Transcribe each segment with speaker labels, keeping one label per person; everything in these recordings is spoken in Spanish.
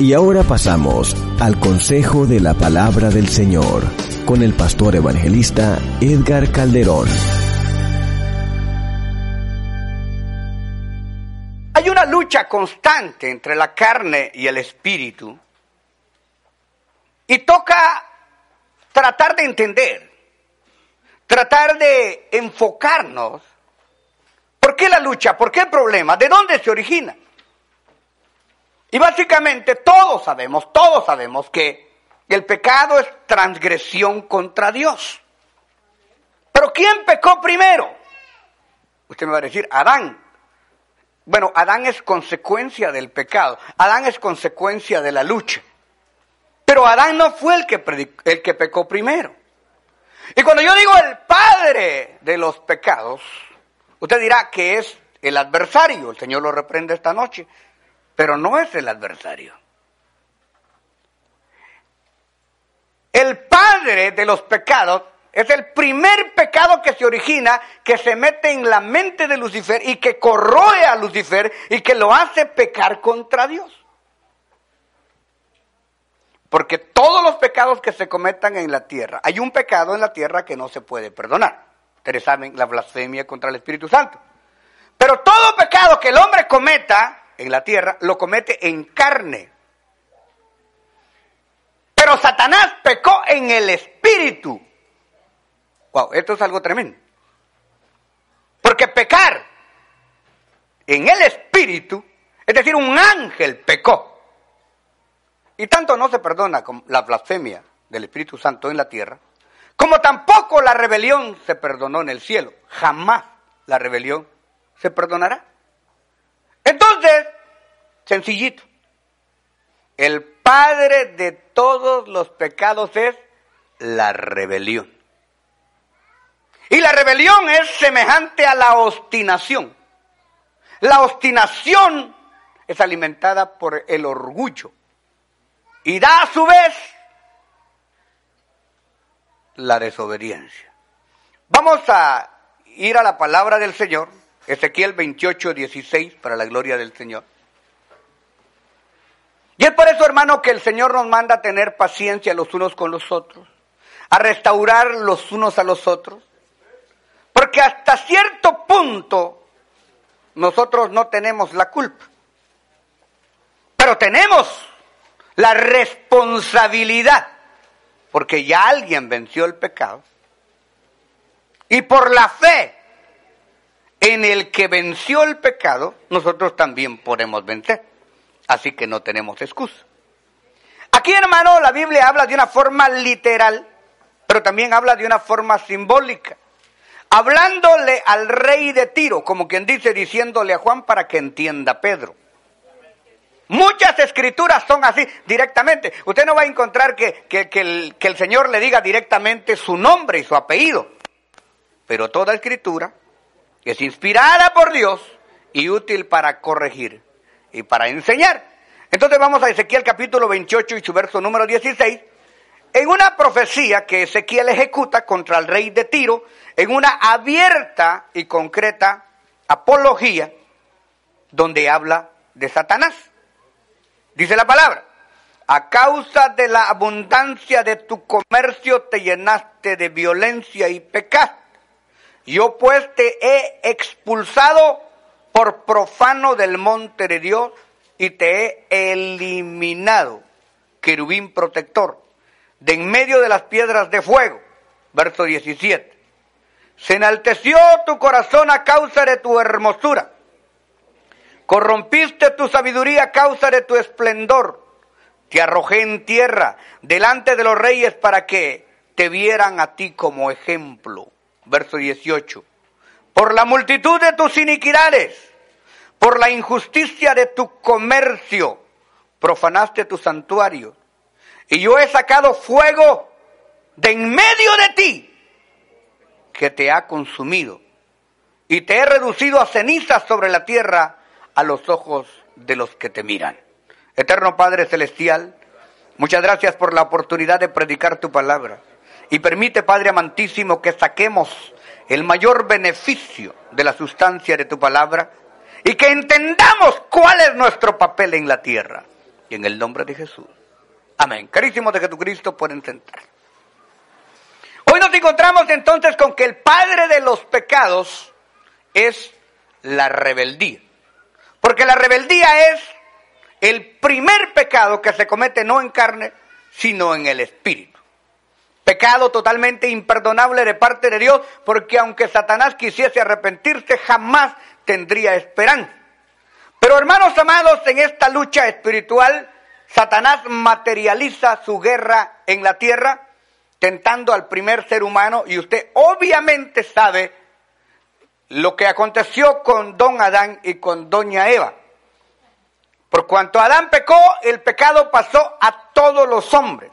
Speaker 1: Y ahora pasamos al consejo de la palabra del Señor con el pastor evangelista Edgar Calderón.
Speaker 2: Hay una lucha constante entre la carne y el espíritu y toca tratar de entender, tratar de enfocarnos. ¿Por qué la lucha? ¿Por qué el problema? ¿De dónde se origina? Y básicamente todos sabemos, todos sabemos que el pecado es transgresión contra Dios. Pero ¿quién pecó primero? Usted me va a decir, Adán. Bueno, Adán es consecuencia del pecado. Adán es consecuencia de la lucha. Pero Adán no fue el que, el que pecó primero. Y cuando yo digo el padre de los pecados, usted dirá que es el adversario. El Señor lo reprende esta noche pero no es el adversario. El padre de los pecados es el primer pecado que se origina, que se mete en la mente de Lucifer y que corroe a Lucifer y que lo hace pecar contra Dios. Porque todos los pecados que se cometan en la tierra, hay un pecado en la tierra que no se puede perdonar. Ustedes saben, la blasfemia contra el Espíritu Santo. Pero todo pecado que el hombre cometa en la tierra, lo comete en carne. Pero Satanás pecó en el espíritu. Wow, esto es algo tremendo. Porque pecar en el espíritu, es decir, un ángel pecó. Y tanto no se perdona la blasfemia del Espíritu Santo en la tierra, como tampoco la rebelión se perdonó en el cielo. Jamás la rebelión se perdonará. Sencillito, el padre de todos los pecados es la rebelión. Y la rebelión es semejante a la obstinación. La obstinación es alimentada por el orgullo y da a su vez la desobediencia. Vamos a ir a la palabra del Señor Ezequiel 28, 16, para la gloria del Señor. Y es por eso, hermano, que el Señor nos manda a tener paciencia los unos con los otros, a restaurar los unos a los otros, porque hasta cierto punto nosotros no tenemos la culpa, pero tenemos la responsabilidad, porque ya alguien venció el pecado, y por la fe en el que venció el pecado, nosotros también podemos vencer. Así que no tenemos excusa. Aquí, hermano, la Biblia habla de una forma literal, pero también habla de una forma simbólica. Hablándole al rey de Tiro, como quien dice, diciéndole a Juan para que entienda Pedro. Muchas escrituras son así, directamente. Usted no va a encontrar que, el, que el Señor le diga directamente su nombre y su apellido. Pero toda escritura es inspirada por Dios y útil para corregir y para enseñar. Entonces vamos a Ezequiel capítulo 28 y su verso número 16, en una profecía que Ezequiel ejecuta contra el rey de Tiro, en una abierta y concreta apología, donde habla de Satanás. Dice la palabra, a causa de la abundancia de tu comercio te llenaste de violencia y pecado yo pues te he expulsado por profano del monte de Dios y te he eliminado, querubín protector, de en medio de las piedras de fuego. Verso 17. Se enalteció tu corazón a causa de tu hermosura. Corrompiste tu sabiduría a causa de tu esplendor. Te arrojé en tierra delante de los reyes para que te vieran a ti como ejemplo verso 18. Por la multitud de tus iniquidades, por la injusticia de tu comercio, profanaste tu santuario, y yo he sacado fuego de en medio de ti que te ha consumido, y te he reducido a cenizas sobre la tierra a los ojos de los que te miran. Eterno Padre Celestial, muchas gracias por la oportunidad de predicar tu palabra. Y permite, Padre amantísimo, que saquemos el mayor beneficio de la sustancia de tu palabra y que entendamos cuál es nuestro papel en la tierra. Y en el nombre de Jesús. Amén. Carísimos de Jesucristo, pueden sentar. Hoy nos encontramos entonces con que el padre de los pecados es la rebeldía. Porque la rebeldía es el primer pecado que se comete no en carne, sino en el espíritu. Pecado totalmente imperdonable de parte de Dios, porque aunque Satanás quisiese arrepentirse, jamás tendría esperanza. Pero hermanos amados, en esta lucha espiritual, Satanás materializa su guerra en la tierra, tentando al primer ser humano, y usted obviamente sabe lo que aconteció con don Adán y con doña Eva. Por cuanto Adán pecó, el pecado pasó a todos los hombres.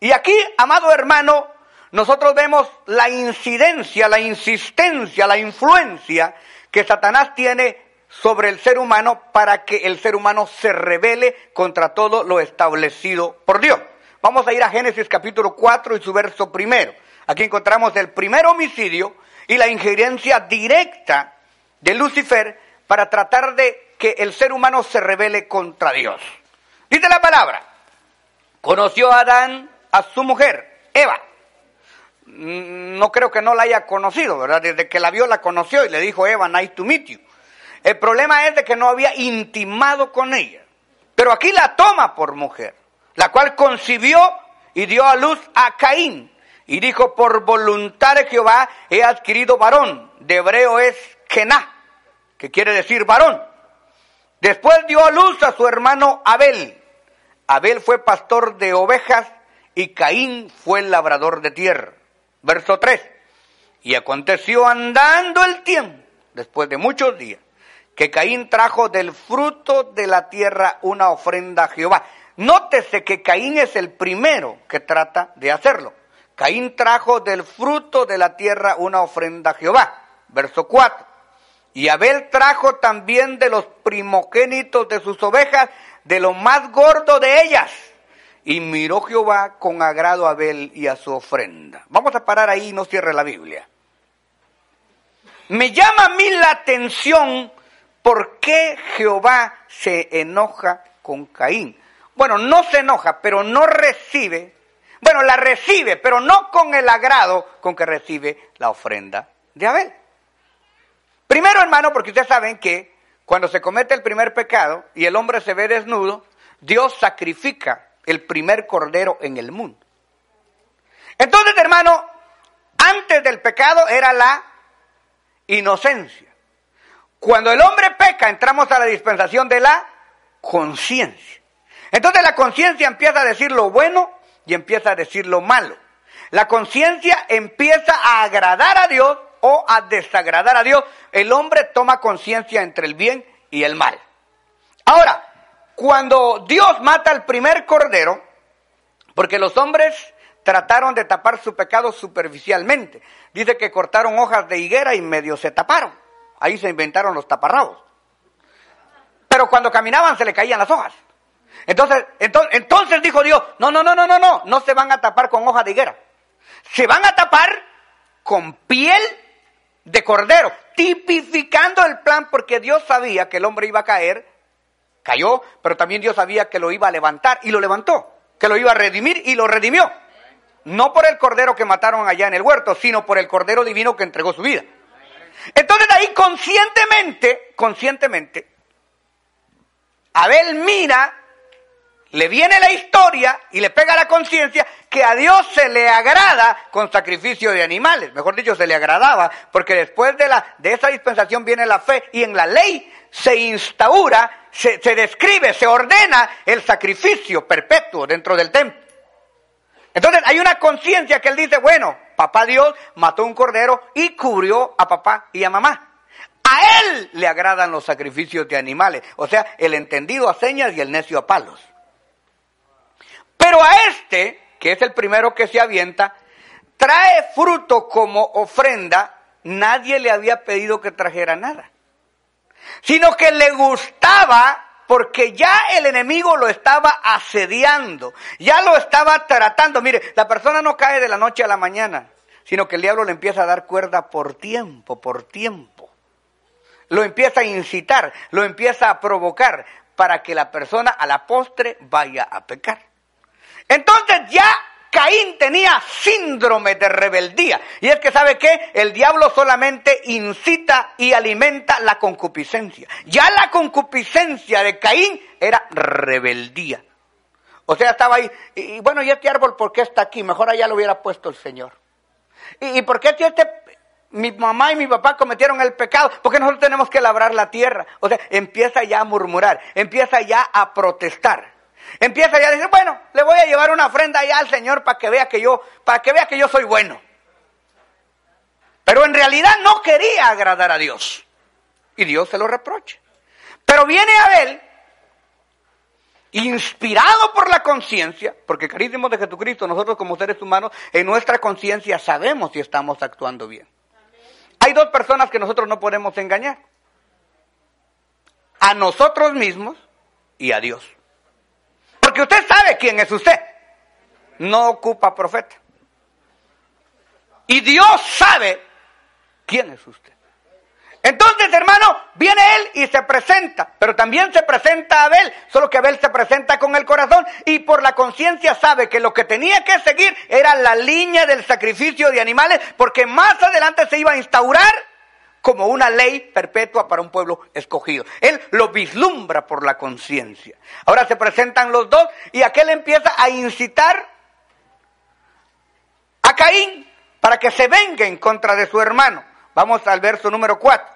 Speaker 2: Y aquí, amado hermano, nosotros vemos la incidencia, la insistencia, la influencia que Satanás tiene sobre el ser humano para que el ser humano se revele contra todo lo establecido por Dios. Vamos a ir a Génesis capítulo 4 y su verso primero. Aquí encontramos el primer homicidio y la injerencia directa de Lucifer para tratar de que el ser humano se revele contra Dios. Dice la palabra, conoció a Adán a su mujer, Eva. Mm, no creo que no la haya conocido, ¿verdad? Desde que la vio la conoció y le dijo, Eva, nice to meet you. El problema es de que no había intimado con ella. Pero aquí la toma por mujer, la cual concibió y dio a luz a Caín. Y dijo, por voluntad de Jehová he adquirido varón. De hebreo es Kená, que quiere decir varón. Después dio a luz a su hermano Abel. Abel fue pastor de ovejas y Caín fue labrador de tierra. Verso 3. Y aconteció andando el tiempo, después de muchos días, que Caín trajo del fruto de la tierra una ofrenda a Jehová. Nótese que Caín es el primero que trata de hacerlo. Caín trajo del fruto de la tierra una ofrenda a Jehová. Verso 4. Y Abel trajo también de los primogénitos de sus ovejas, de lo más gordo de ellas. Y miró Jehová con agrado a Abel y a su ofrenda. Vamos a parar ahí y no cierre la Biblia. Me llama a mí la atención por qué Jehová se enoja con Caín. Bueno, no se enoja, pero no recibe. Bueno, la recibe, pero no con el agrado con que recibe la ofrenda de Abel. Primero, hermano, porque ustedes saben que cuando se comete el primer pecado y el hombre se ve desnudo, Dios sacrifica el primer cordero en el mundo. Entonces, hermano, antes del pecado era la inocencia. Cuando el hombre peca, entramos a la dispensación de la conciencia. Entonces la conciencia empieza a decir lo bueno y empieza a decir lo malo. La conciencia empieza a agradar a Dios o a desagradar a Dios, el hombre toma conciencia entre el bien y el mal. Ahora, cuando Dios mata al primer cordero, porque los hombres trataron de tapar su pecado superficialmente, dice que cortaron hojas de higuera y medio se taparon. Ahí se inventaron los taparrabos. Pero cuando caminaban se le caían las hojas. Entonces, entonces, entonces dijo Dios, no, no, no, no, no, no, no se van a tapar con hojas de higuera. Se van a tapar con piel de cordero, tipificando el plan porque Dios sabía que el hombre iba a caer, cayó, pero también Dios sabía que lo iba a levantar y lo levantó, que lo iba a redimir y lo redimió. No por el cordero que mataron allá en el huerto, sino por el cordero divino que entregó su vida. Entonces ahí conscientemente, conscientemente, Abel mira le viene la historia y le pega la conciencia que a Dios se le agrada con sacrificio de animales. Mejor dicho, se le agradaba, porque después de, la, de esa dispensación viene la fe y en la ley se instaura, se, describe, se ordena el sacrificio perpetuo dentro del templo. Entonces hay una conciencia que él dice, bueno, papá Dios mató un cordero y cubrió a papá y a mamá. a él le agradan los sacrificios de animales. O sea, el entendido a señas y el necio a palos. Pero a este, que es el primero que se avienta, trae fruto como ofrenda, nadie le había pedido que trajera nada. Sino que le gustaba porque ya el enemigo lo estaba asediando, ya lo estaba tratando. Mire, la persona no cae de la noche a la mañana, sino que el diablo le empieza a dar cuerda por tiempo, por tiempo. Lo empieza a incitar, lo empieza a provocar para que la persona a la postre vaya a pecar. Entonces ya Caín tenía síndrome de rebeldía. Y es que, ¿sabe qué? El diablo solamente incita y alimenta la concupiscencia. Ya la concupiscencia de Caín era rebeldía. O sea, estaba ahí. Y, bueno, ¿y este árbol por qué está aquí? Mejor allá lo hubiera puesto el Señor. ¿Y, por qué si este, mi mamá y mi papá cometieron el pecado? Porque nosotros tenemos que labrar la tierra. O sea, empieza ya a murmurar, empieza ya a protestar. Empieza ya a decir, bueno, le voy a llevar una ofrenda ya al Señor para que vea que yo, para que vea que yo soy bueno. Pero en realidad no quería agradar a Dios. Y Dios se lo reprocha. Pero viene Abel, inspirado por la conciencia, porque carísimos de Jesucristo, nosotros como seres humanos, en nuestra conciencia sabemos si estamos actuando bien. Hay dos personas que nosotros no podemos engañar. A nosotros mismos y a Dios. Usted sabe quién es usted. No ocupa profeta. Y Dios sabe quién es usted. Entonces, hermano, viene él y se presenta, pero también se presenta Abel, solo que Abel se presenta con el corazón y por la conciencia sabe que lo que tenía que seguir era la línea del sacrificio de animales, porque más adelante se iba a instaurar como una ley perpetua para un pueblo escogido. Él lo vislumbra por la conciencia. Ahora se presentan los dos y aquel empieza a incitar a Caín para que se venga en contra de su hermano. Vamos al verso número 4.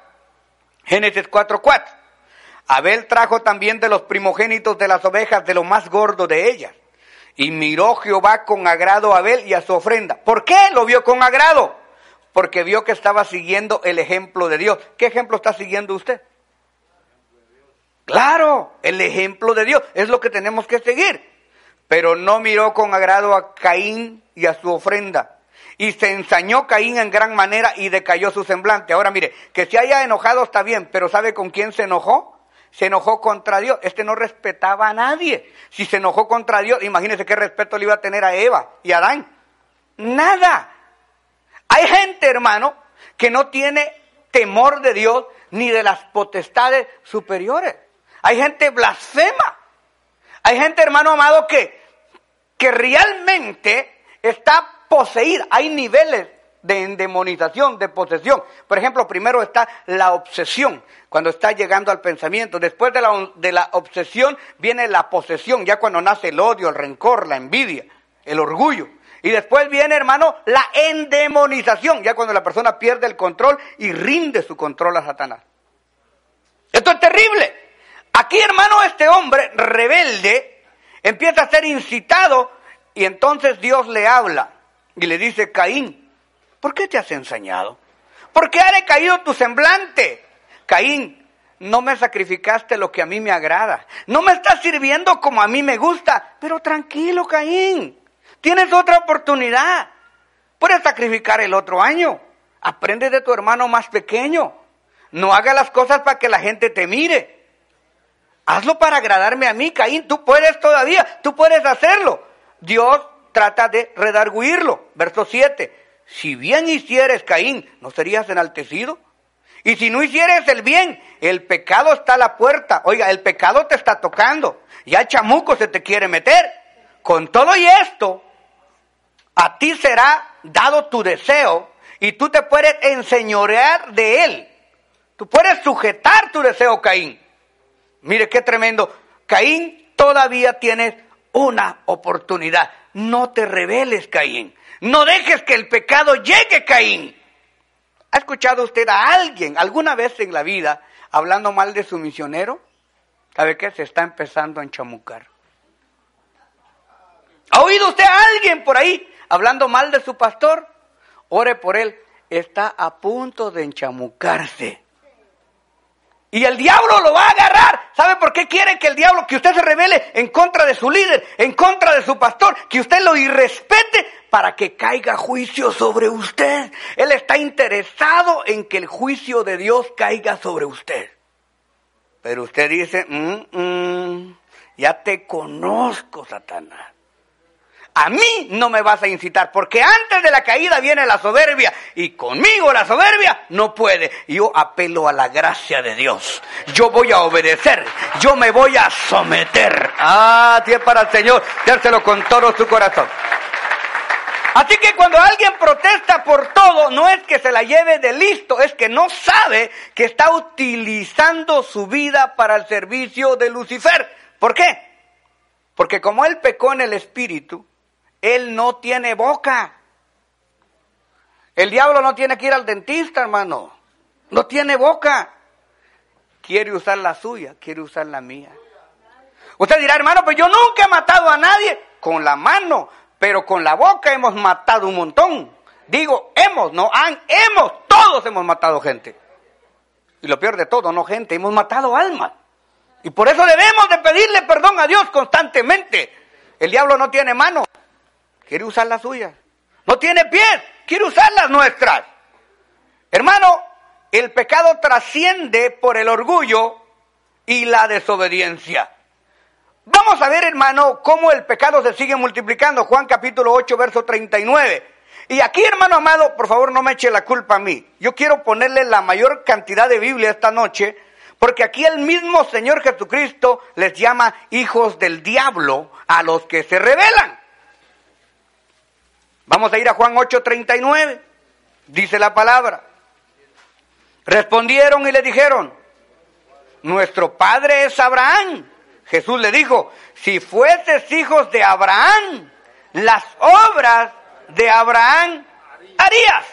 Speaker 2: Génesis 4, 4. Abel trajo también de los primogénitos de las ovejas de lo más gordo de ellas. Y miró Jehová con agrado a Abel y a su ofrenda. ¿Por qué lo vio con agrado? Porque vio que estaba siguiendo el ejemplo de Dios. ¿Qué ejemplo está siguiendo usted? Claro, el ejemplo de Dios es lo que tenemos que seguir. Pero no miró con agrado a Caín y a su ofrenda. Y se ensañó Caín en gran manera y decayó su semblante. Ahora mire, que se haya enojado está bien, pero ¿sabe con quién se enojó? Se enojó contra Dios. Este no respetaba a nadie. Si se enojó contra Dios, imagínese qué respeto le iba a tener a Eva y a Adán. Nada. Hay gente, hermano, que no tiene temor de Dios ni de las potestades superiores. Hay gente blasfema. Hay gente, hermano amado, que, que realmente está poseída. Hay niveles de endemonización, de posesión. Por ejemplo, primero está la obsesión, cuando está llegando al pensamiento. Después de la, de la obsesión viene la posesión, ya cuando nace el odio, el rencor, la envidia, el orgullo. Y después viene, hermano, la endemonización, ya cuando la persona pierde el control y rinde su control a Satanás. Esto es terrible. Aquí, hermano, este hombre rebelde empieza a ser incitado y entonces Dios le habla y le dice, Caín, ¿por qué te has ensañado? ¿Por qué ha decaído tu semblante? Caín, no me sacrificaste lo que a mí me agrada. No me estás sirviendo como a mí me gusta. Pero tranquilo, Caín. Tienes otra oportunidad. Puedes sacrificar el otro año. Aprende de tu hermano más pequeño. No haga las cosas para que la gente te mire. Hazlo para agradarme a mí, Caín. Tú puedes todavía, tú puedes hacerlo. Dios trata de redarguirlo. Verso 7. Si bien hicieres, Caín, ¿no serías enaltecido? Y si no hicieres el bien, el pecado está a la puerta. Oiga, el pecado te está tocando. Ya chamuco se te quiere meter. Con todo y esto, a ti será dado tu deseo y tú te puedes enseñorear de él. Tú puedes sujetar tu deseo, Caín. Mire qué tremendo. Caín, todavía tienes una oportunidad. No te rebeles, Caín. No dejes que el pecado llegue, Caín. ¿Ha escuchado usted a alguien alguna vez en la vida hablando mal de su misionero? ¿Sabe qué? Se está empezando a enchamucar. ¿Ha oído usted a alguien por ahí hablando mal de su pastor, ore por él. Está a punto de enchamucarse. Y el diablo lo va a agarrar. ¿Sabe por qué quiere que el diablo, que usted se revele en contra de su líder, en contra de su pastor, que usted lo irrespete para que caiga juicio sobre usted? Él está interesado en que el juicio de Dios caiga sobre usted. Pero usted dice, mm, mm, ya te conozco, Satanás. A mí no me vas a incitar, porque antes de la caída viene la soberbia y conmigo la soberbia no puede. Yo apelo a la gracia de Dios. Yo voy a obedecer, yo me voy a someter. Ah, tiempo para el Señor, dárselo con todo su corazón. Así que cuando alguien protesta por todo, no es que se la lleve de listo, es que no sabe que está utilizando su vida para el servicio de Lucifer. ¿Por qué? Porque como él pecó en el espíritu, él no tiene boca. El diablo no tiene que ir al dentista, hermano. No tiene boca. Quiere usar la suya, quiere usar la mía. Usted dirá, hermano, pues yo nunca he matado a nadie con la mano, pero con la boca hemos matado un montón. Digo, hemos, no han, hemos, todos hemos matado gente. Y lo peor de todo, no gente, hemos matado almas. Y por eso debemos de pedirle perdón a Dios constantemente. El diablo no tiene mano, quiere usar las suyas. No tiene pies, quiere usar las nuestras. Hermano, el pecado trasciende por el orgullo y la desobediencia. Vamos a ver, hermano, cómo el pecado se sigue multiplicando. Juan capítulo 8, verso 39. Y aquí, hermano amado, por favor no me eche la culpa a mí. Yo quiero ponerle la mayor cantidad de Biblia esta noche, porque aquí el mismo Señor Jesucristo les llama hijos del diablo a los que se rebelan. Vamos a ir a Juan 8:39. Dice la palabra. Respondieron y le dijeron, nuestro padre es Abraham. Jesús le dijo, si fueses hijos de Abraham, las obras de Abraham harías.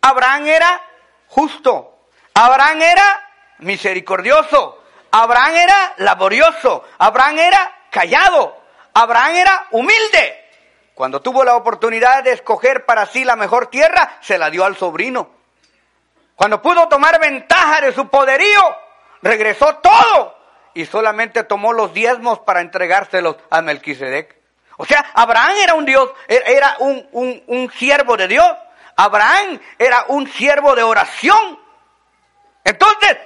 Speaker 2: Abraham era justo. Abraham era misericordioso. Abraham era laborioso. Abraham era callado. Abraham era humilde. Cuando tuvo la oportunidad de escoger para sí la mejor tierra, se la dio al sobrino. Cuando pudo tomar ventaja de su poderío, regresó todo y solamente tomó los diezmos para entregárselos a Melquisedec. O sea, Abraham era un Dios, era un, un siervo de Dios. Abraham era un siervo de oración. Entonces,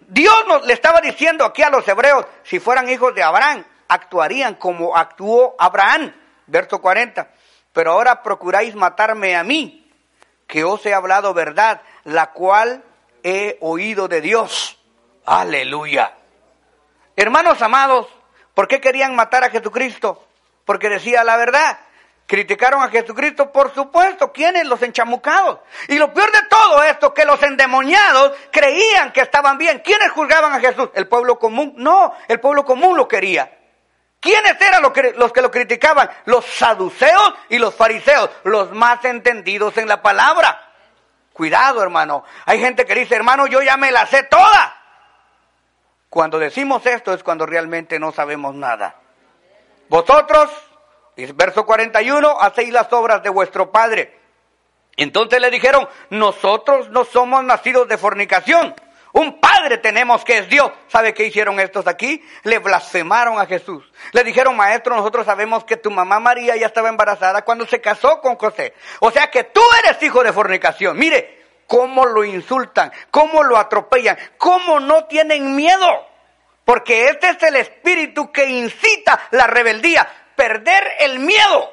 Speaker 2: Dios nos le estaba diciendo aquí a los hebreos, si fueran hijos de Abraham, actuarían como actuó Abraham verso 40. Pero ahora procuráis matarme a mí, que os he hablado verdad, la cual he oído de Dios. Aleluya. Hermanos amados, ¿por qué querían matar a Jesucristo? Porque decía la verdad. Criticaron a Jesucristo, por supuesto, ¿quiénes? Los enchamucados. Y lo peor de todo esto, que los endemoniados creían que estaban bien. ¿Quiénes juzgaban a Jesús? ¿El pueblo común? No, el pueblo común lo quería. ¿Quiénes eran los que, los que lo criticaban? Los saduceos y los fariseos, los más entendidos en la palabra. Cuidado, hermano. Hay gente que dice, hermano, yo ya me la sé toda. Cuando decimos esto es cuando realmente no sabemos nada. Vosotros, verso 41, hacéis las obras de vuestro Padre. Entonces le dijeron, nosotros no somos nacidos de fornicación. Un padre tenemos que es Dios. ¿Sabe qué hicieron estos aquí? Le blasfemaron a Jesús. Le dijeron, maestro, nosotros sabemos que tu mamá María ya estaba embarazada cuando se casó con José. O sea que tú eres hijo de fornicación. Mire cómo lo insultan, cómo lo atropellan, cómo no tienen miedo. Porque este es el espíritu que incita la rebeldía, perder el miedo.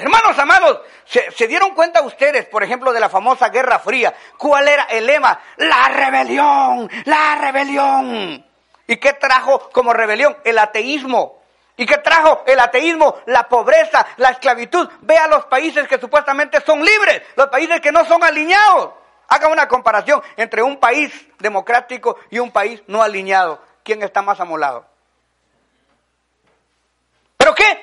Speaker 2: Hermanos amados, ¿se, dieron cuenta ustedes, por ejemplo, de la famosa Guerra Fría? ¿Cuál era el lema? La rebelión, la rebelión. ¿Y qué trajo como rebelión? El ateísmo. ¿Y qué trajo el ateísmo? La pobreza, la esclavitud. Vea los países que supuestamente son libres, los países que no son alineados. Haga una comparación entre un país democrático y un país no alineado. ¿Quién está más amolado? ¿Pero qué?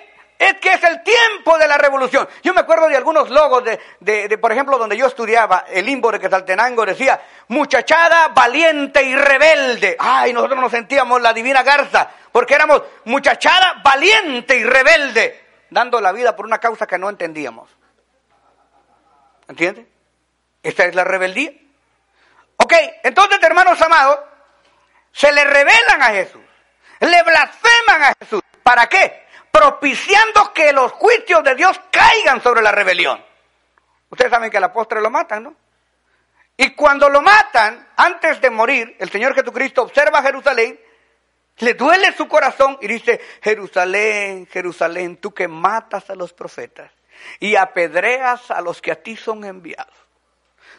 Speaker 2: Es que es el tiempo de la revolución. Yo me acuerdo de algunos logos de, por ejemplo, donde yo estudiaba, el limbo de Quesaltenango decía, muchachada valiente y rebelde. Ay, nosotros nos sentíamos la divina garza, porque éramos muchachada valiente y rebelde, dando la vida por una causa que no entendíamos. ¿Entiende? Esta es la rebeldía. Ok, entonces hermanos amados, se le revelan a Jesús, le blasfeman a Jesús. ¿Para qué? Propiciando que los juicios de Dios caigan sobre la rebelión. Ustedes saben que al apóstol lo matan, ¿no? Y cuando lo matan, antes de morir, el Señor Jesucristo observa a Jerusalén, le duele su corazón y dice, Jerusalén, Jerusalén, tú que matas a los profetas y apedreas a los que a ti son enviados.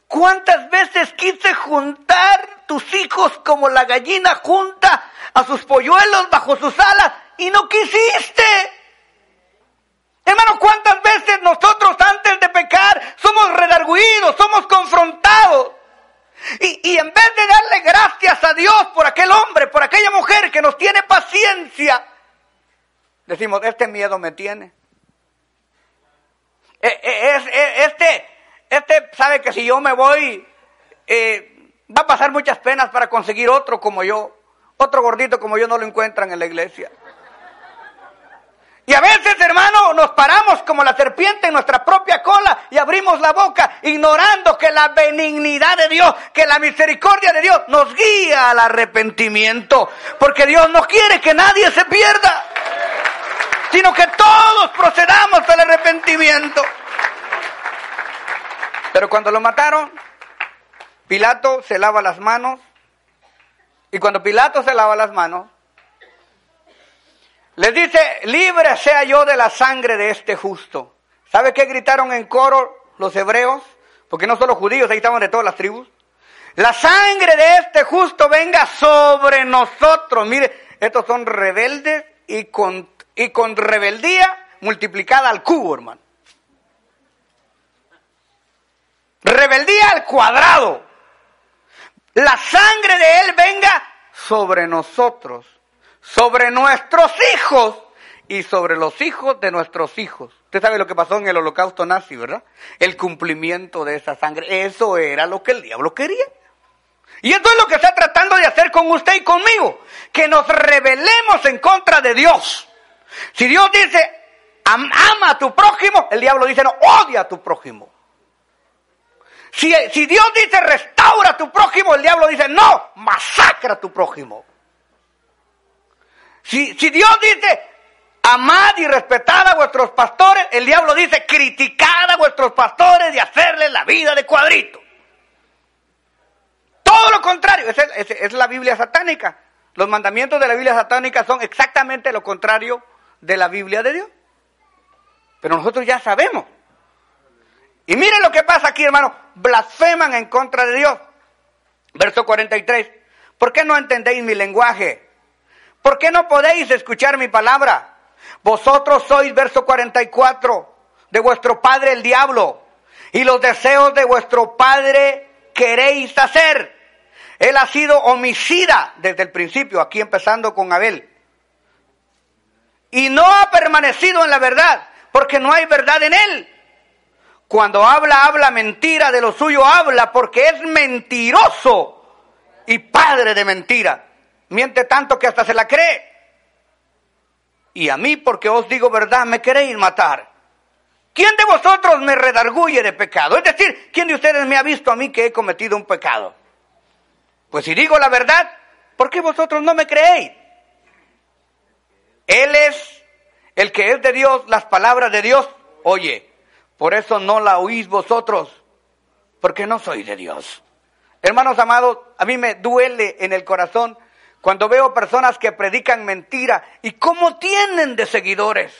Speaker 2: ¿Cuántas veces quise juntar tus hijos como la gallina junta a sus polluelos bajo sus alas y no quisiste? Hermano, ¿cuántas veces nosotros antes de pecar somos redarguidos, somos confrontados? Y, y, en vez de darle gracias a Dios por aquel hombre, por aquella mujer que nos tiene paciencia, decimos, este miedo me tiene. E, e, e, este, este sabe que si yo me voy, eh, va a pasar muchas penas para conseguir otro como yo. Otro gordito como yo no lo encuentran en la iglesia. Y a veces, hermano, nos paramos como la serpiente en nuestra propia cola y abrimos la boca ignorando que la benignidad de Dios, que la misericordia de Dios nos guía al arrepentimiento. Porque Dios no quiere que nadie se pierda, sino que todos procedamos al arrepentimiento. Pero cuando lo mataron, Pilato se lava las manos. Y cuando Pilato se lava las manos, les dice, libre sea yo de la sangre de este justo. ¿Sabe qué gritaron en coro los hebreos? Porque no solo judíos, ahí estaban de todas las tribus. La sangre de este justo venga sobre nosotros. Mire, estos son rebeldes y con, y con rebeldía multiplicada al cubo, hermano. Rebeldía al cuadrado. La sangre de Él venga sobre nosotros sobre nuestros hijos y sobre los hijos de nuestros hijos. Usted sabe lo que pasó en el holocausto nazi, ¿verdad? El cumplimiento de esa sangre. Eso era lo que el diablo quería. Y esto es lo que está tratando de hacer con usted y conmigo. Que nos rebelemos en contra de Dios. Si Dios dice, ama a tu prójimo, el diablo dice, no, odia a tu prójimo. Si, si Dios dice, restaura a tu prójimo, el diablo dice, no, masacra a tu prójimo. Si, Dios dice, amad y respetad a vuestros pastores, el diablo dice, criticad a vuestros pastores y hacerles la vida de cuadrito. Todo lo contrario, es, es la Biblia satánica. Los mandamientos de la Biblia satánica son exactamente lo contrario de la Biblia de Dios. Pero nosotros ya sabemos. Y miren lo que pasa aquí, hermano. Blasfeman en contra de Dios. Verso 43. ¿Por qué no entendéis mi lenguaje? ¿Por qué no podéis escuchar mi palabra? Vosotros sois, verso 44, de vuestro padre el diablo, y los deseos de vuestro padre queréis hacer. Él ha sido homicida desde el principio, aquí empezando con Abel. Y no ha permanecido en la verdad, porque no hay verdad en él. Cuando habla, habla mentira, de lo suyo habla, porque es mentiroso y padre de mentira. Miente tanto que hasta se la cree. Y a mí, porque os digo verdad, me queréis matar. ¿Quién de vosotros me redarguye de pecado? Es decir, ¿quién de ustedes me ha visto a mí que he cometido un pecado? Pues si digo la verdad, ¿por qué vosotros no me creéis? Él es el que es de Dios, las palabras de Dios. Oye, por eso no la oís vosotros, porque no soy de Dios. Hermanos amados, a mí me duele en el corazón cuando veo personas que predican mentira y cómo tienen de seguidores.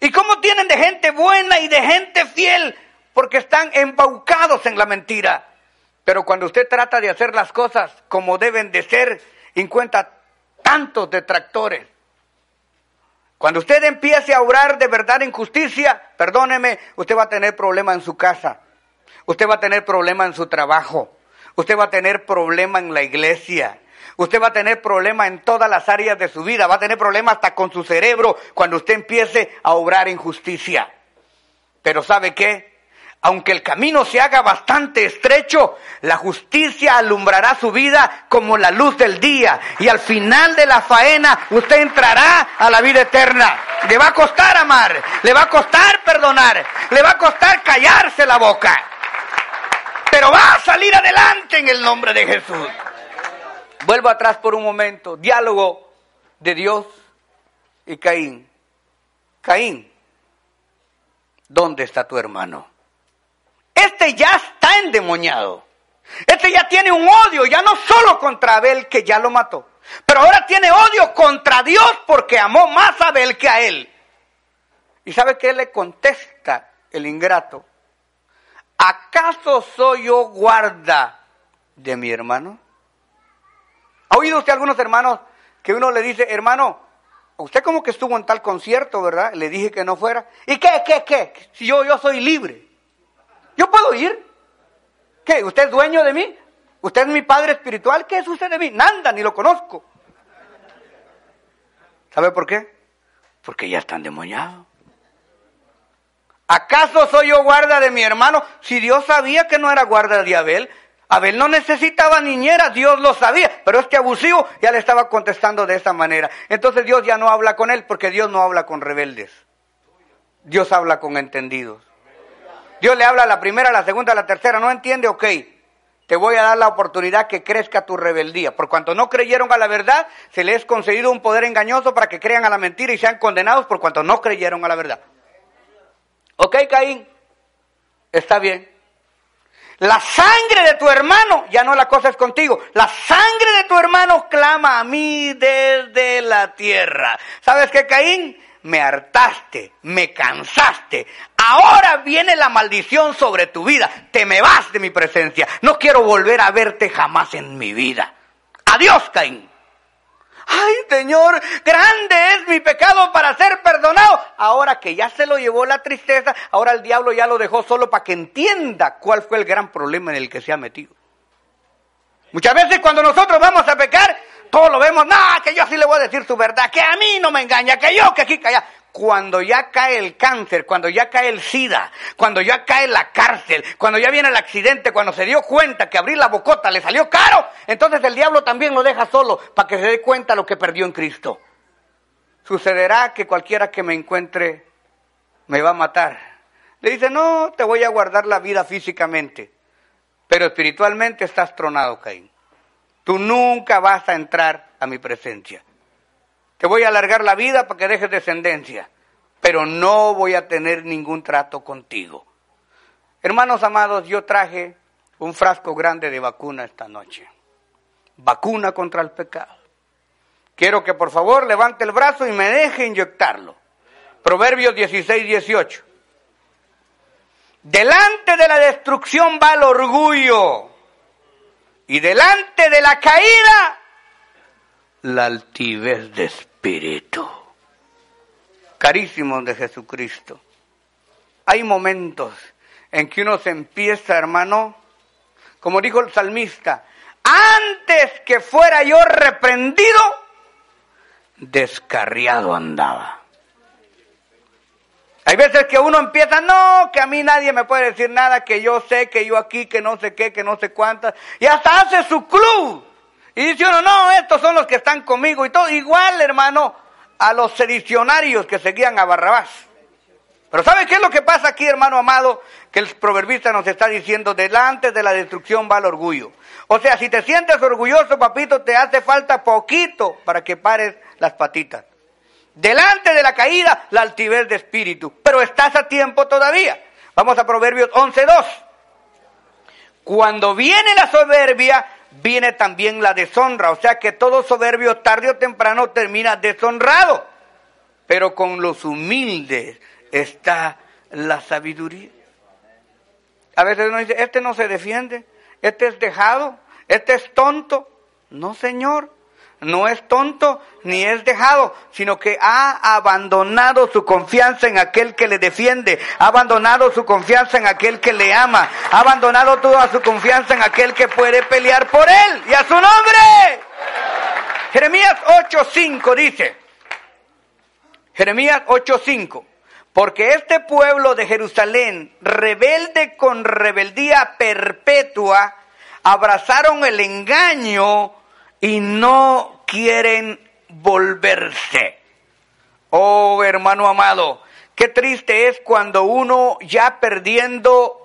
Speaker 2: Y cómo tienen de gente buena y de gente fiel. Porque están embaucados en la mentira. Pero cuando usted trata de hacer las cosas como deben de ser, encuentra tantos detractores. Cuando usted empiece a obrar de verdad en justicia, perdóneme, usted va a tener problema en su casa. Usted va a tener problema en su trabajo. Usted va a tener problema en la iglesia. Usted va a tener problemas en todas las áreas de su vida, va a tener problemas hasta con su cerebro cuando usted empiece a obrar en justicia. Pero ¿sabe qué? Aunque el camino se haga bastante estrecho, la justicia alumbrará su vida como la luz del día. Y al final de la faena usted entrará a la vida eterna. Le va a costar amar, le va a costar perdonar, le va a costar callarse la boca. pero va a salir adelante en el nombre de Jesús. Vuelvo atrás por un momento. Diálogo de Dios y Caín. Caín, ¿dónde está tu hermano? Este ya está endemoniado. Este ya tiene un odio, ya no solo contra Abel que ya lo mató, pero ahora tiene odio contra Dios porque amó más a Abel que a él. ¿Y sabe qué le contesta el ingrato? ¿Acaso soy yo guarda de mi hermano? ¿Ha oído usted algunos hermanos que uno le dice, hermano, usted como que estuvo en tal concierto, ¿verdad? Le dije que no fuera. ¿Y qué, qué, qué? Si yo, yo soy libre. Yo puedo ir. ¿Qué? ¿Usted es dueño de mí? ¿Usted es mi padre espiritual? ¿Qué es usted de mí? Nada, ni lo conozco. ¿Sabe por qué? Porque ya están endemoniado. ¿Acaso soy yo guarda de mi hermano? Si Dios sabía que no era guarda de Abel, Abel no necesitaba niñera, Dios lo sabía, pero este abusivo ya le estaba contestando de esta manera. Entonces Dios ya no habla con él porque Dios no habla con rebeldes. Dios habla con entendidos. Dios le habla a la primera, a la segunda, a la tercera. ¿No entiende? Ok. Te voy a dar la oportunidad que crezca tu rebeldía. Por cuanto no creyeron a la verdad, se les ha concedido un poder engañoso para que crean a la mentira y sean condenados por cuanto no creyeron a la verdad. Ok, Caín. Está bien. La sangre de tu hermano, ya no la cosa es contigo, la sangre de tu hermano clama a mí desde la tierra. ¿Sabes qué, Caín? me hartaste, me cansaste. Ahora viene la maldición sobre tu vida. Te me vas de mi presencia. No quiero volver a verte jamás en mi vida. Adiós, Caín. Ay, Señor, grande es mi pecado para ser perdonado. Ahora que ya se lo llevó la tristeza, ahora el diablo ya lo dejó solo para que entienda cuál fue el gran problema en el que se ha metido. Muchas veces cuando nosotros vamos a pecar, todos lo vemos, no, que yo sí le voy a decir su verdad, que a mí no me engaña, que yo, que aquí, que allá. Cuando ya cae el cáncer, cuando ya cae el SIDA, cuando ya cae la cárcel, cuando ya viene el accidente, cuando se dio cuenta que abrir la bocota le salió caro, entonces el diablo también lo deja solo para que se dé cuenta lo que perdió en Cristo. Sucederá que cualquiera que me encuentre me va a matar. Le dice, no, te voy a guardar la vida físicamente, pero espiritualmente estás tronado, Caín. Tú nunca vas a entrar a mi presencia. Te voy a alargar la vida para que dejes descendencia, pero no voy a tener ningún trato contigo. Hermanos amados, yo traje un frasco grande de vacuna esta noche. Vacuna contra el pecado. Quiero que por favor levante el brazo y me deje inyectarlo. Proverbios 16, 18. Delante de la destrucción va el orgullo y delante de la caída, la altivez de espíritu. Carísimos de Jesucristo. Hay momentos en que uno se empieza, hermano, como dijo el salmista, antes que fuera yo reprendido, descarriado andaba. Hay veces que uno empieza, no, que a mí nadie me puede decir nada, que yo sé, que yo aquí, que no sé qué, que no sé cuántas. Y hasta hace su club. Y dice uno, no, estos son los que están conmigo y todo. Igual, hermano, a los sedicionarios que seguían a Barrabás. Pero ¿sabe qué es lo que pasa aquí, hermano amado? Que el proverbista nos está diciendo, delante de la destrucción va el orgullo. O sea, si te sientes orgulloso, papito, te hace falta poquito para que pares las patitas. Delante de la caída, la altivez de espíritu. Pero estás a tiempo todavía. Vamos a Proverbios 11.2. Cuando viene la soberbia, viene también la deshonra. O sea que todo soberbio tarde o temprano termina deshonrado. Pero con los humildes está la sabiduría. A veces uno dice, este no se defiende, este es dejado, este es tonto. No, Señor no es tonto ni es dejado, sino que ha abandonado su confianza en aquel que le defiende, ha abandonado su confianza en aquel que le ama, ha abandonado toda su confianza en aquel que puede pelear por él y a su nombre. Jeremías 8:5 dice, Jeremías 8:5, porque este pueblo de Jerusalén, rebelde con rebeldía perpetua, abrazaron el engaño, y no quieren volverse. Oh hermano amado, qué triste es cuando uno ya perdiendo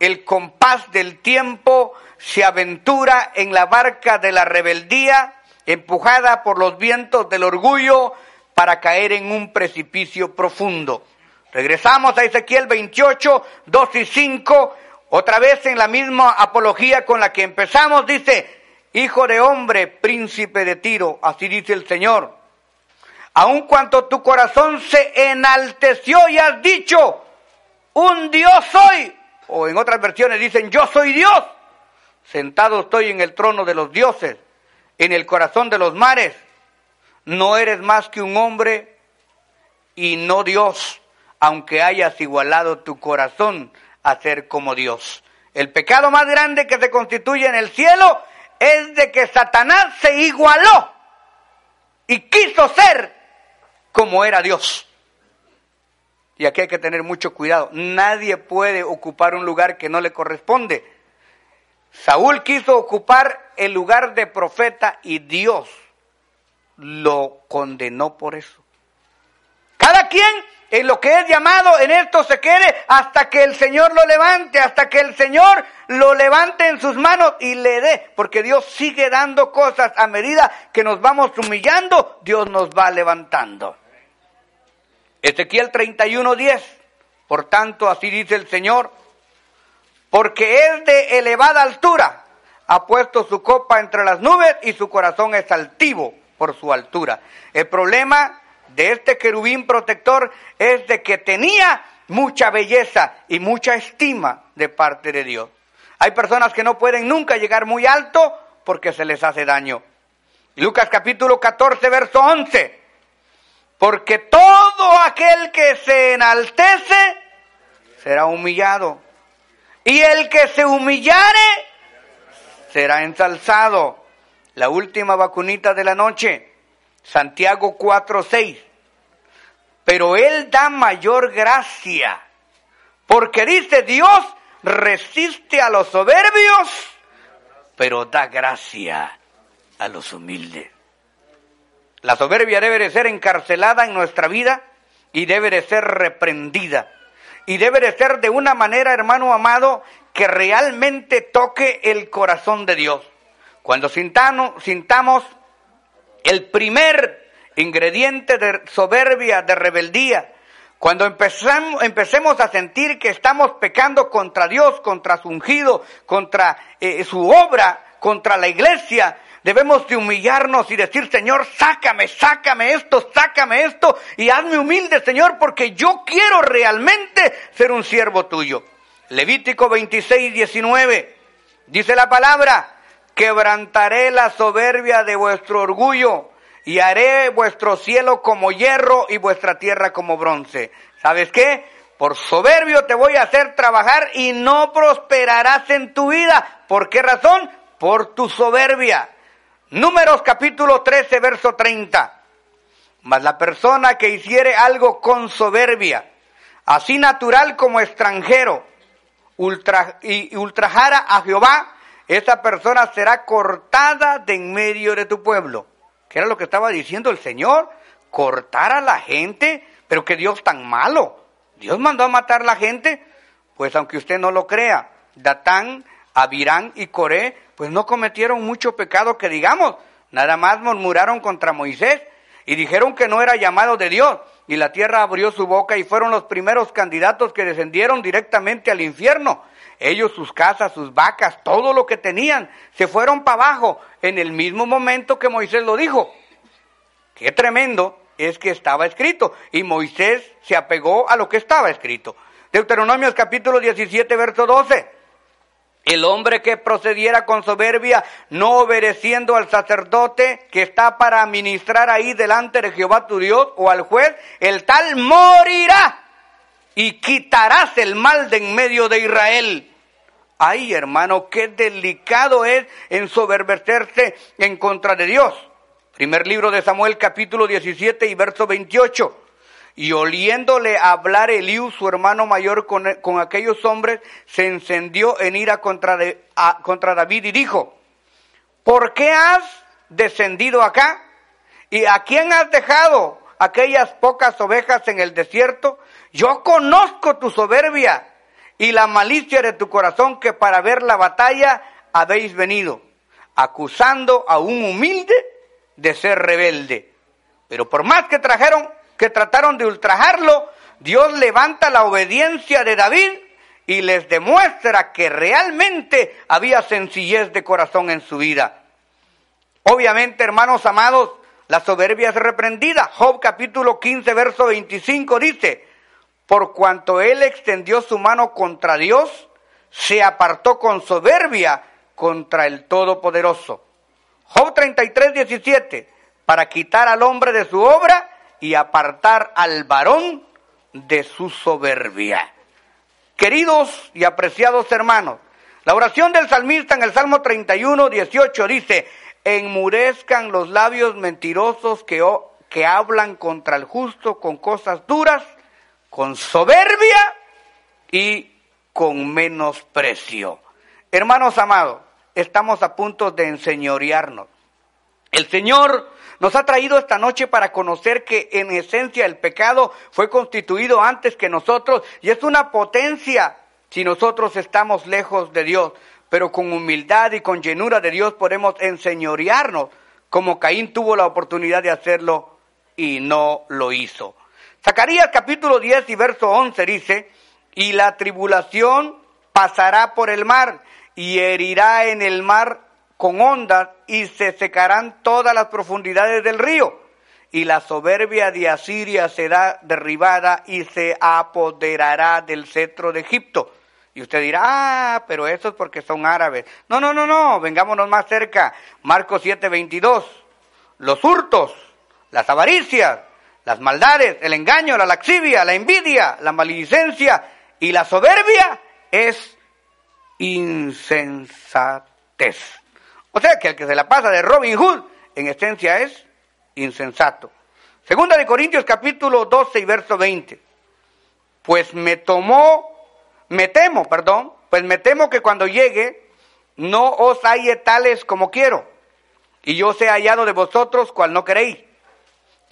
Speaker 2: el compás del tiempo, se aventura en la barca de la rebeldía, empujada por los vientos del orgullo, para caer en un precipicio profundo. Regresamos a Ezequiel 28, 2 y 5, otra vez en la misma apología con la que empezamos, dice, Hijo de hombre, príncipe de Tiro, así dice el Señor. Aun cuanto tu corazón se enalteció y has dicho, un Dios soy, o en otras versiones dicen, yo soy Dios, sentado estoy en el trono de los dioses, en el corazón de los mares, no eres más que un hombre y no Dios, aunque hayas igualado tu corazón a ser como Dios. El pecado más grande que se constituye en el cielo es de que Satanás se igualó y quiso ser como era Dios. Y aquí hay que tener mucho cuidado. Nadie puede ocupar un lugar que no le corresponde. Saúl quiso ocupar el lugar de profeta y Dios lo condenó por eso. Quien en lo que es llamado, en esto se quede hasta que el Señor lo levante, hasta que el Señor lo levante en sus manos y le dé, porque Dios sigue dando cosas a medida que nos vamos humillando, Dios nos va levantando. Ezequiel 31:10, por tanto así dice el Señor, porque es de elevada altura, ha puesto su copa entre las nubes y su corazón es altivo por su altura. El problema de este querubín protector es de que tenía mucha belleza y mucha estima de parte de Dios. Hay personas que no pueden nunca llegar muy alto porque se les hace daño. Lucas capítulo 14, verso 11. Porque todo aquel que se enaltece será humillado. Y el que se humillare será ensalzado. La última vacunita de la noche. Santiago 4:6. Pero Él da mayor gracia, porque dice Dios resiste a los soberbios, pero da gracia a los humildes. La soberbia debe de ser encarcelada en nuestra vida y debe de ser reprendida. Y debe de ser de una manera, hermano amado, que realmente toque el corazón de Dios. Cuando sintamos, sintamos el primer ingrediente de soberbia, de rebeldía, cuando empezamos, empecemos a sentir que estamos pecando contra Dios, contra su ungido, contra eh, su obra, contra la iglesia, debemos de humillarnos y decir, Señor, sácame, sácame esto, sácame esto y hazme humilde, Señor, porque yo quiero realmente ser un siervo tuyo. Levítico 26, 19, dice la palabra, quebrantaré la soberbia de vuestro orgullo y haré vuestro cielo como hierro y vuestra tierra como bronce. ¿Sabes qué? Por soberbio te voy a hacer trabajar y no prosperarás en tu vida. ¿Por qué razón? Por tu soberbia. Números capítulo 13, verso 30. Mas la persona que hiciere algo con soberbia, así natural como extranjero, ultra, y ultrajara a Jehová, esa persona será cortada de en medio de tu pueblo. ¿Qué era lo que estaba diciendo el Señor? Cortar a la gente, pero que Dios tan malo. Dios mandó a matar a la gente. Pues aunque usted no lo crea, Datán, Abirán y Coré, pues no cometieron mucho pecado que digamos. Nada más murmuraron contra Moisés y dijeron que no era llamado de Dios. Y la tierra abrió su boca y fueron los primeros candidatos que descendieron directamente al infierno. Ellos, sus casas, sus vacas, todo lo que tenían, se fueron para abajo en el mismo momento que Moisés lo dijo. Qué tremendo es que estaba escrito. Y Moisés se apegó a lo que estaba escrito. Deuteronomios capítulo 17, verso 12. El hombre que procediera con soberbia, no obedeciendo al sacerdote que está para ministrar ahí delante de Jehová tu Dios o al juez, el tal morirá y quitarás el mal de en medio de Israel. Ay, hermano, qué delicado es ensoberbecerse en contra de Dios. Primer libro de Samuel, capítulo 17 y verso 28. Y oliéndole hablar Eliú, su hermano mayor, con, aquellos hombres, se encendió en ira contra, de, contra David y dijo, ¿por qué has descendido acá? ¿Y a quién has dejado aquellas pocas ovejas en el desierto? Yo conozco tu soberbia y la malicia de tu corazón que para ver la batalla habéis venido, acusando a un humilde de ser rebelde. Pero por más que trajeron, que trataron de ultrajarlo, Dios levanta la obediencia de David y les demuestra que realmente había sencillez de corazón en su vida. Obviamente, hermanos amados, la soberbia es reprendida. Job capítulo 15, verso 25 dice, por cuanto él extendió su mano contra Dios, se apartó con soberbia contra el Todopoderoso. Job 33, 17, para quitar al hombre de su obra y apartar al varón de su soberbia. Queridos y apreciados hermanos, la oración del salmista en el Salmo 31, 18 dice, enmurezcan los labios mentirosos que, que hablan contra el justo con cosas duras, con soberbia y con menosprecio. Hermanos amados, estamos a punto de enseñorearnos. El Señor nos ha traído esta noche para conocer que en esencia el pecado fue constituido antes que nosotros y es una potencia si nosotros estamos lejos de Dios pero con humildad y con llenura de Dios podemos enseñorearnos, como Caín tuvo la oportunidad de hacerlo y no lo hizo. Zacarías capítulo 10 y verso 11 dice, y la tribulación pasará por el mar y herirá en el mar con ondas y se secarán todas las profundidades del río. Y la soberbia de Asiria será derribada y se apoderará del cetro de Egipto y usted dirá, ah, pero eso es porque son árabes. No, no, no, no, vengámonos más cerca. Marcos 7, 22. Los hurtos, las avaricias, las maldades, el engaño, la laxivia, la envidia, la maledicencia y la soberbia es insensatez. O sea que el que se la pasa de Robin Hood, en esencia es insensato. Segunda de Corintios capítulo 12 y verso 20. Pues me tomó me temo, perdón, pues me temo que cuando llegue no os halle tales como quiero, y yo sea hallado de vosotros cual no queréis,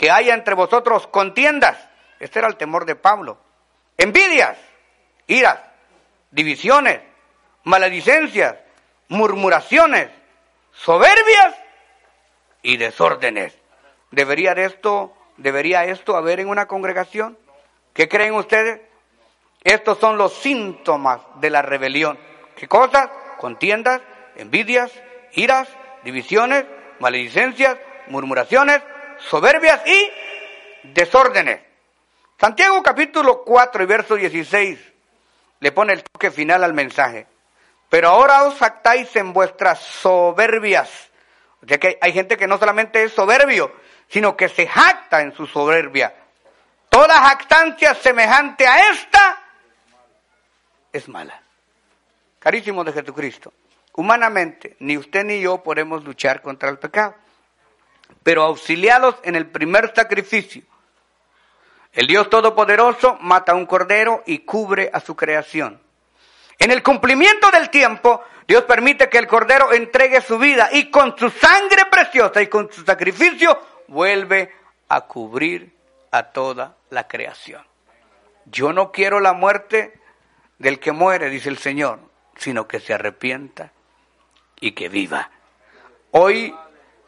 Speaker 2: que haya entre vosotros contiendas, este era el temor de Pablo, envidias, iras, divisiones, maledicencias, murmuraciones, soberbias y desórdenes. ¿Debería esto, debería esto haber en una congregación? ¿Qué creen ustedes? Estos son los síntomas de la rebelión. ¿Qué cosas? Contiendas, envidias, iras, divisiones, maledicencias, murmuraciones, soberbias y desórdenes. Santiago capítulo 4 y verso 16 le pone el toque final al mensaje. Pero ahora os actáis en vuestras soberbias. O sea que hay gente que no solamente es soberbio, sino que se jacta en su soberbia. Toda jactancia semejante a esta es mala. Carísimo de Jesucristo, humanamente ni usted ni yo podemos luchar contra el pecado, pero auxiliados en el primer sacrificio, el Dios Todopoderoso mata a un cordero y cubre a su creación. En el cumplimiento del tiempo, Dios permite que el cordero entregue su vida y con su sangre preciosa y con su sacrificio vuelve a cubrir a toda la creación. Yo no quiero la muerte del que muere, dice el Señor, sino que se arrepienta y que viva. Hoy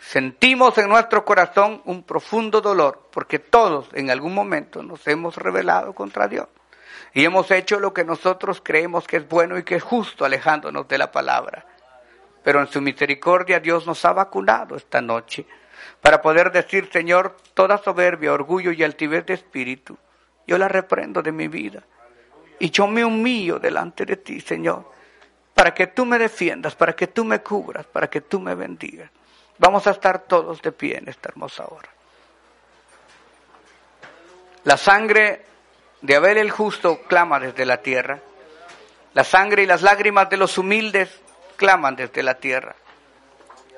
Speaker 2: sentimos en nuestro corazón un profundo dolor porque todos en algún momento nos hemos rebelado contra Dios y hemos hecho lo que nosotros creemos que es bueno y que es justo alejándonos de la palabra. Pero en su misericordia Dios nos ha vacunado esta noche para poder decir, Señor, toda soberbia, orgullo y altivez de espíritu, yo la reprendo de mi vida y yo me humillo delante de ti, Señor, para que tú me defiendas, para que tú me cubras, para que tú me bendigas. Vamos a estar todos de pie en esta hermosa hora. La sangre de Abel el justo clama desde la tierra. La sangre y las lágrimas de los humildes claman desde la tierra.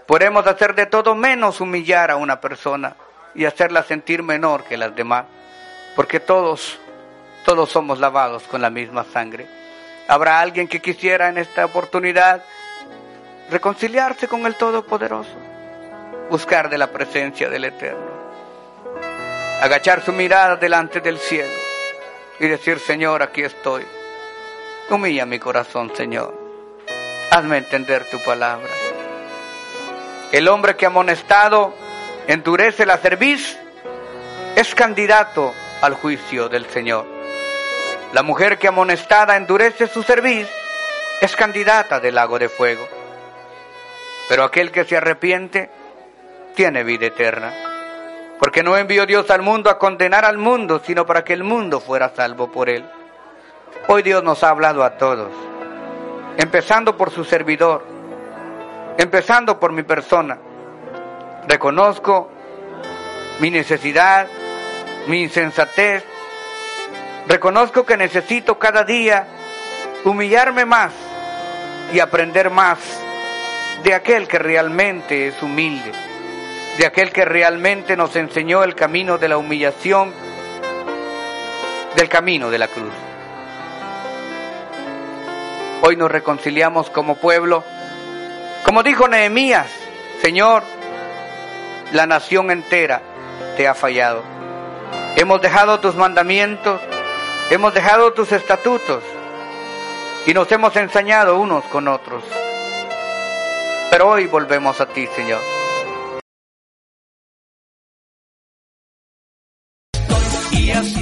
Speaker 2: Podemos hacer de todo menos humillar a una persona y hacerla sentir menor que las demás, porque todos todos somos lavados con la misma sangre. ¿Habrá alguien que quisiera en esta oportunidad reconciliarse con el Todopoderoso? Buscar de la presencia del Eterno. Agachar su mirada delante del cielo y decir, Señor, aquí estoy. Humilla mi corazón, Señor. Hazme entender tu palabra. El hombre que amonestado endurece la cerviz es candidato al juicio del Señor. La mujer que amonestada endurece su cerviz es candidata del lago de fuego. Pero aquel que se arrepiente tiene vida eterna. Porque no envió Dios al mundo a condenar al mundo, sino para que el mundo fuera salvo por él. Hoy Dios nos ha hablado a todos, empezando por su servidor, empezando por mi persona. Reconozco mi necesidad, mi insensatez. Reconozco que necesito cada día humillarme más y aprender más de aquel que realmente es humilde, de aquel que realmente nos enseñó el camino de la humillación, del camino de la cruz. Hoy nos reconciliamos como pueblo. Como dijo Nehemías, Señor, la nación entera te ha fallado. Hemos dejado tus mandamientos, hemos dejado tus estatutos y nos hemos ensañado unos con otros. Pero hoy volvemos a ti, Señor.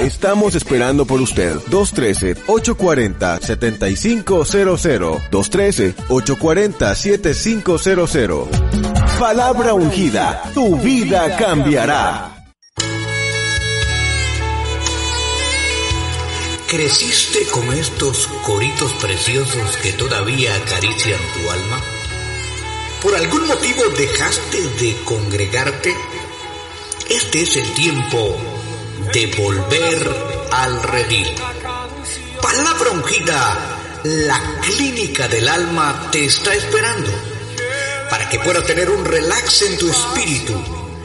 Speaker 1: Estamos esperando por usted. 213-840-7500. 213-840-7500. Palabra ungida. Tu vida cambiará.
Speaker 3: ¿Creciste con estos coritos preciosos que todavía acarician tu alma? ¿Por algún motivo dejaste de congregarte? Este es el tiempo de volver al redil. Palabra ungida, la clínica del alma te está esperando para que puedas tener un relax en tu espíritu,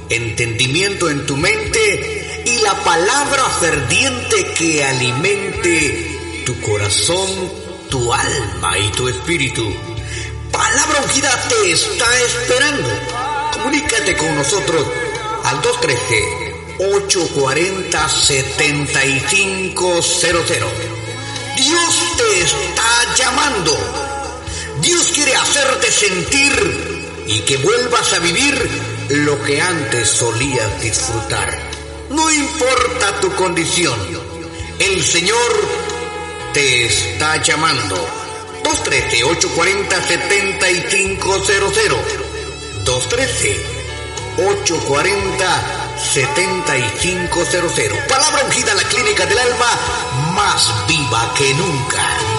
Speaker 3: entendimiento en tu mente y la palabra ferviente que alimente tu corazón, tu alma y tu espíritu. Palabra ungida te está esperando. Comunícate con nosotros al 213 840-7500. Dios te está llamando. Dios quiere hacerte sentir y que vuelvas a vivir lo que antes solías disfrutar. No importa tu condición, el Señor te está llamando. 213-840-7500. 213-840-7500. 7500. Palabra ungida, la clínica del alma más viva que nunca.